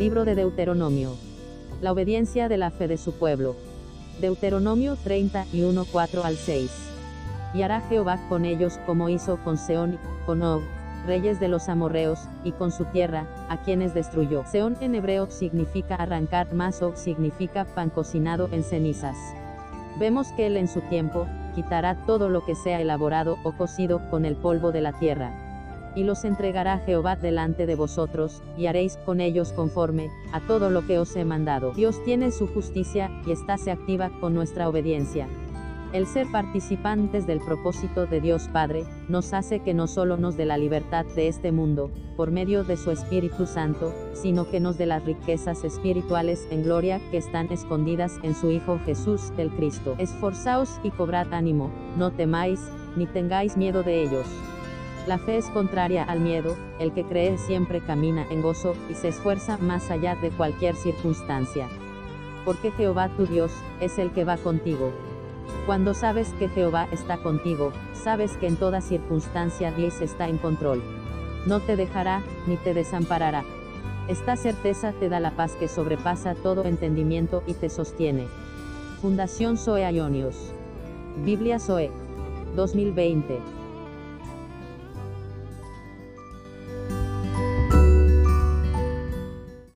Libro de Deuteronomio. La obediencia de la fe de su pueblo. Deuteronomio 31, 4 al 6. Y hará Jehová con ellos como hizo con Seón con Og, reyes de los amorreos, y con su tierra, a quienes destruyó. Seón en hebreo significa arrancar, más Og significa pan cocinado en cenizas. Vemos que él en su tiempo, quitará todo lo que sea elaborado o cocido con el polvo de la tierra. Y los entregará Jehová delante de vosotros, y haréis con ellos conforme a todo lo que os he mandado. Dios tiene su justicia, y se activa con nuestra obediencia. El ser participantes del propósito de Dios Padre, nos hace que no solo nos dé la libertad de este mundo, por medio de su Espíritu Santo, sino que nos dé las riquezas espirituales en gloria que están escondidas en su Hijo Jesús, el Cristo. Esforzaos y cobrad ánimo, no temáis, ni tengáis miedo de ellos. La fe es contraria al miedo, el que cree siempre camina en gozo, y se esfuerza más allá de cualquier circunstancia. Porque Jehová tu Dios, es el que va contigo. Cuando sabes que Jehová está contigo, sabes que en toda circunstancia Dios está en control. No te dejará, ni te desamparará. Esta certeza te da la paz que sobrepasa todo entendimiento y te sostiene. Fundación Zoe Ionios. Biblia Zoe. 2020.